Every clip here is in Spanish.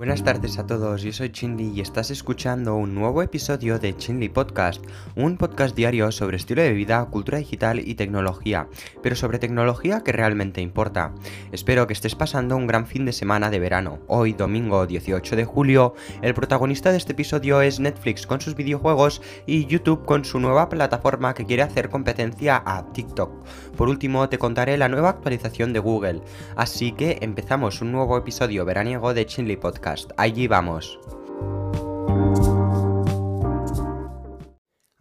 Buenas tardes a todos, yo soy Chinli y estás escuchando un nuevo episodio de Chinli Podcast, un podcast diario sobre estilo de vida, cultura digital y tecnología, pero sobre tecnología que realmente importa. Espero que estés pasando un gran fin de semana de verano. Hoy, domingo 18 de julio, el protagonista de este episodio es Netflix con sus videojuegos y YouTube con su nueva plataforma que quiere hacer competencia a TikTok. Por último, te contaré la nueva actualización de Google, así que empezamos un nuevo episodio veraniego de Chinli Podcast. Allí vamos.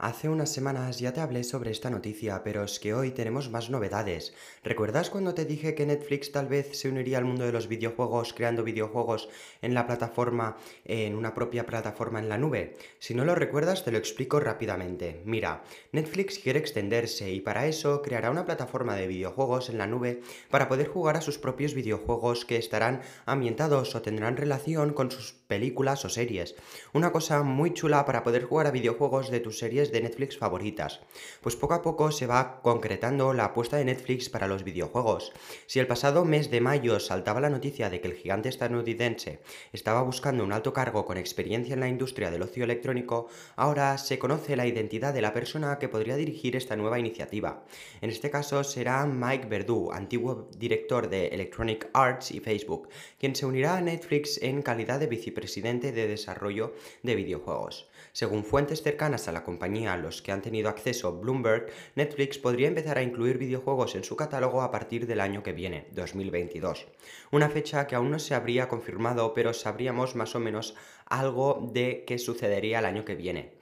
Hace unas semanas ya te hablé sobre esta noticia, pero es que hoy tenemos más novedades. ¿Recuerdas cuando te dije que Netflix tal vez se uniría al mundo de los videojuegos creando videojuegos en la plataforma, en una propia plataforma en la nube? Si no lo recuerdas, te lo explico rápidamente. Mira, Netflix quiere extenderse y para eso creará una plataforma de videojuegos en la nube para poder jugar a sus propios videojuegos que estarán ambientados o tendrán relación con sus películas o series. Una cosa muy chula para poder jugar a videojuegos de tus series de Netflix favoritas. Pues poco a poco se va concretando la apuesta de Netflix para los videojuegos. Si el pasado mes de mayo saltaba la noticia de que el gigante estadounidense estaba buscando un alto cargo con experiencia en la industria del ocio electrónico, ahora se conoce la identidad de la persona que podría dirigir esta nueva iniciativa. En este caso será Mike Verdu, antiguo director de Electronic Arts y Facebook, quien se unirá a Netflix en calidad de vicepresidente presidente de desarrollo de videojuegos. Según fuentes cercanas a la compañía a los que han tenido acceso Bloomberg, Netflix podría empezar a incluir videojuegos en su catálogo a partir del año que viene, 2022. Una fecha que aún no se habría confirmado, pero sabríamos más o menos algo de qué sucedería el año que viene.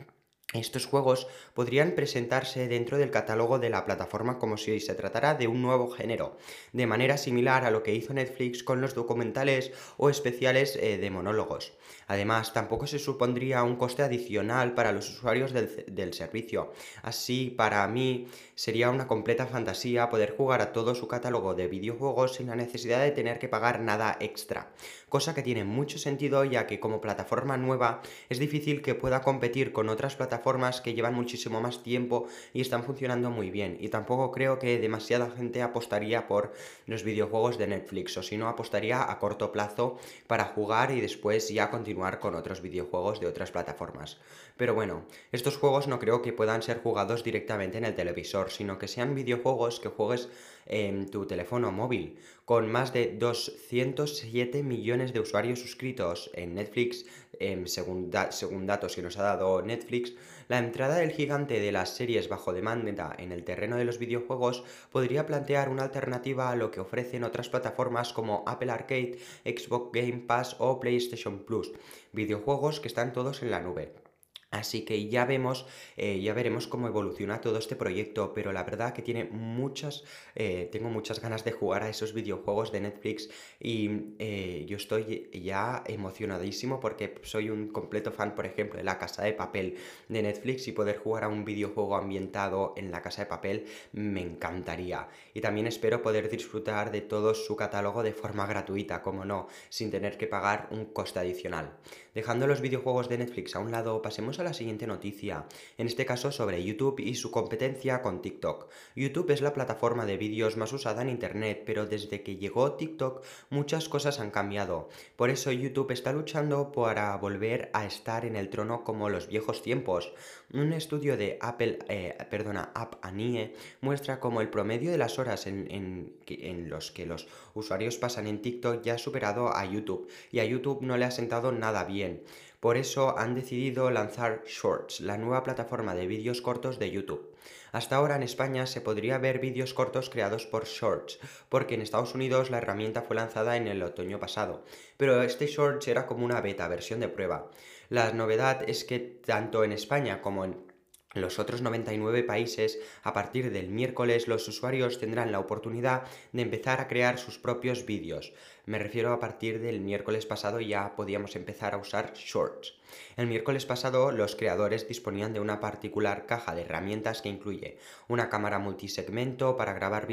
Estos juegos podrían presentarse dentro del catálogo de la plataforma como si se tratara de un nuevo género, de manera similar a lo que hizo Netflix con los documentales o especiales eh, de monólogos. Además, tampoco se supondría un coste adicional para los usuarios del, del servicio. Así, para mí, sería una completa fantasía poder jugar a todo su catálogo de videojuegos sin la necesidad de tener que pagar nada extra. Cosa que tiene mucho sentido ya que como plataforma nueva es difícil que pueda competir con otras plataformas plataformas que llevan muchísimo más tiempo y están funcionando muy bien. Y tampoco creo que demasiada gente apostaría por los videojuegos de Netflix, o si no, apostaría a corto plazo para jugar y después ya continuar con otros videojuegos de otras plataformas. Pero bueno, estos juegos no creo que puedan ser jugados directamente en el televisor, sino que sean videojuegos que juegues en tu teléfono móvil. Con más de 207 millones de usuarios suscritos en Netflix, según, según datos que nos ha dado Netflix, la entrada del gigante de las series bajo demanda en el terreno de los videojuegos podría plantear una alternativa a lo que ofrecen otras plataformas como Apple Arcade, Xbox Game Pass o PlayStation Plus, videojuegos que están todos en la nube. Así que ya vemos, eh, ya veremos cómo evoluciona todo este proyecto, pero la verdad que tiene muchas, eh, tengo muchas ganas de jugar a esos videojuegos de Netflix y eh, yo estoy ya emocionadísimo porque soy un completo fan, por ejemplo, de La Casa de Papel de Netflix y poder jugar a un videojuego ambientado en La Casa de Papel me encantaría. Y también espero poder disfrutar de todo su catálogo de forma gratuita, como no, sin tener que pagar un coste adicional. Dejando los videojuegos de Netflix a un lado, pasemos a la siguiente noticia, en este caso sobre YouTube y su competencia con TikTok. YouTube es la plataforma de vídeos más usada en Internet, pero desde que llegó TikTok muchas cosas han cambiado. Por eso YouTube está luchando para volver a estar en el trono como los viejos tiempos. Un estudio de Apple, eh, perdona, App muestra como el promedio de las horas en, en, en los que los usuarios pasan en TikTok ya ha superado a YouTube y a YouTube no le ha sentado nada bien. Por eso han decidido lanzar Shorts, la nueva plataforma de vídeos cortos de YouTube. Hasta ahora en España se podría ver vídeos cortos creados por Shorts, porque en Estados Unidos la herramienta fue lanzada en el otoño pasado, pero este Shorts era como una beta, versión de prueba. La novedad es que tanto en España como en los otros 99 países, a partir del miércoles los usuarios tendrán la oportunidad de empezar a crear sus propios vídeos. Me refiero a partir del miércoles pasado ya podíamos empezar a usar Shorts. El miércoles pasado los creadores disponían de una particular caja de herramientas que incluye una cámara multisegmento para grabar,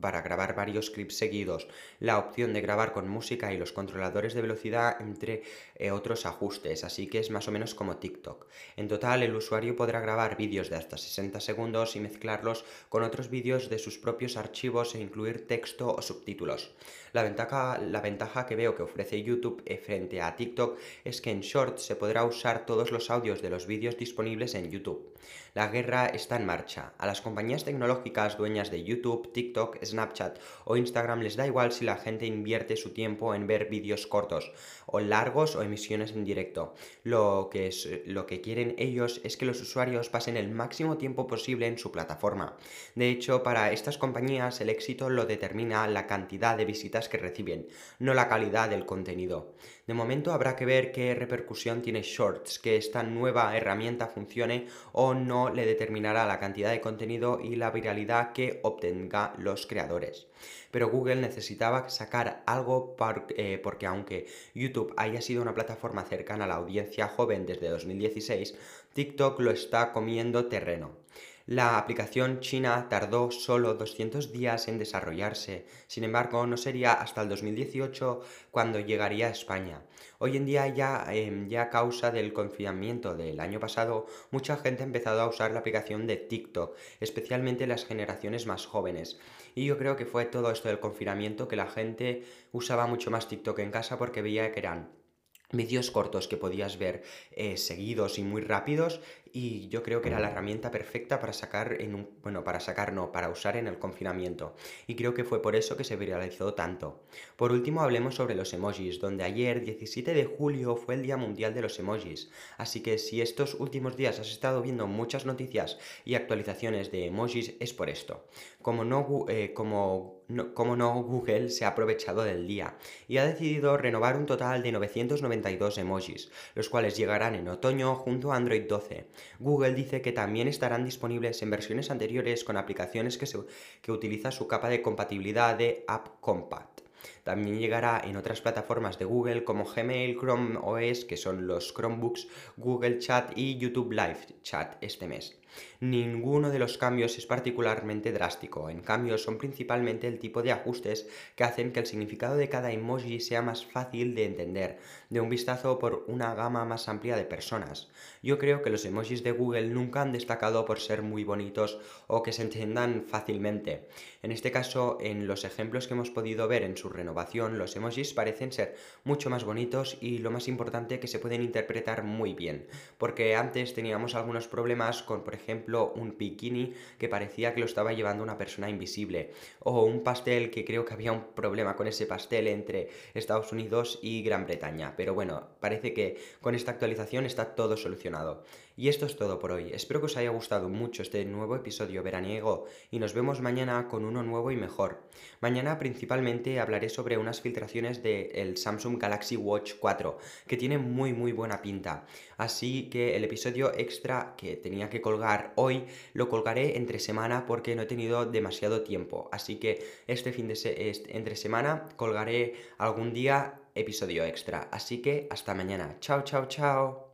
para grabar varios clips seguidos, la opción de grabar con música y los controladores de velocidad entre eh, otros ajustes, así que es más o menos como TikTok. En total el usuario podrá grabar vídeos de hasta 60 segundos y mezclarlos con otros vídeos de sus propios archivos e incluir texto o subtítulos. La ventaja, la ventaja que veo que ofrece YouTube eh, frente a TikTok es que en Shorts se podrá usar todos los audios de los vídeos disponibles en YouTube. La guerra está en marcha. A las compañías tecnológicas dueñas de YouTube, TikTok, Snapchat o Instagram les da igual si la gente invierte su tiempo en ver vídeos cortos o largos o emisiones en directo. Lo que, lo que quieren ellos es que los usuarios pasen el máximo tiempo posible en su plataforma. De hecho, para estas compañías el éxito lo determina la cantidad de visitas que reciben, no la calidad del contenido. De momento habrá que ver qué repercusión tiene Shorts, que esta nueva herramienta funcione o no le determinará la cantidad de contenido y la viralidad que obtenga los creadores. Pero Google necesitaba sacar algo eh, porque aunque YouTube haya sido una plataforma cercana a la audiencia joven desde 2016, TikTok lo está comiendo terreno. La aplicación china tardó solo 200 días en desarrollarse, sin embargo no sería hasta el 2018 cuando llegaría a España. Hoy en día ya, em, ya a causa del confinamiento del año pasado, mucha gente ha empezado a usar la aplicación de TikTok, especialmente las generaciones más jóvenes. Y yo creo que fue todo esto del confinamiento que la gente usaba mucho más TikTok en casa porque veía que eran vídeos cortos que podías ver eh, seguidos y muy rápidos y yo creo que era la herramienta perfecta para sacar en un, bueno, para sacar no, para usar en el confinamiento y creo que fue por eso que se viralizó tanto. Por último hablemos sobre los emojis, donde ayer 17 de julio fue el Día Mundial de los Emojis, así que si estos últimos días has estado viendo muchas noticias y actualizaciones de emojis es por esto. Como no, eh, como como no, Google se ha aprovechado del día y ha decidido renovar un total de 992 emojis, los cuales llegarán en otoño junto a Android 12. Google dice que también estarán disponibles en versiones anteriores con aplicaciones que, se, que utiliza su capa de compatibilidad de App Compact. También llegará en otras plataformas de Google como Gmail, Chrome OS, que son los Chromebooks, Google Chat y YouTube Live Chat este mes. Ninguno de los cambios es particularmente drástico, en cambio son principalmente el tipo de ajustes que hacen que el significado de cada emoji sea más fácil de entender, de un vistazo por una gama más amplia de personas. Yo creo que los emojis de Google nunca han destacado por ser muy bonitos o que se entiendan fácilmente. En este caso, en los ejemplos que hemos podido ver en su renovación, los emojis parecen ser mucho más bonitos y lo más importante que se pueden interpretar muy bien, porque antes teníamos algunos problemas con, por ejemplo, un bikini que parecía que lo estaba llevando una persona invisible, o un pastel que creo que había un problema con ese pastel entre Estados Unidos y Gran Bretaña. Pero bueno, parece que con esta actualización está todo solucionado. Y esto es todo por hoy. Espero que os haya gustado mucho este nuevo episodio veraniego y nos vemos mañana con uno nuevo y mejor. Mañana principalmente hablaré sobre unas filtraciones del Samsung Galaxy Watch 4 que tiene muy muy buena pinta. Así que el episodio extra que tenía que colgar hoy lo colgaré entre semana porque no he tenido demasiado tiempo. Así que este fin de entre semana colgaré algún día episodio extra. Así que hasta mañana. Chao, chao, chao.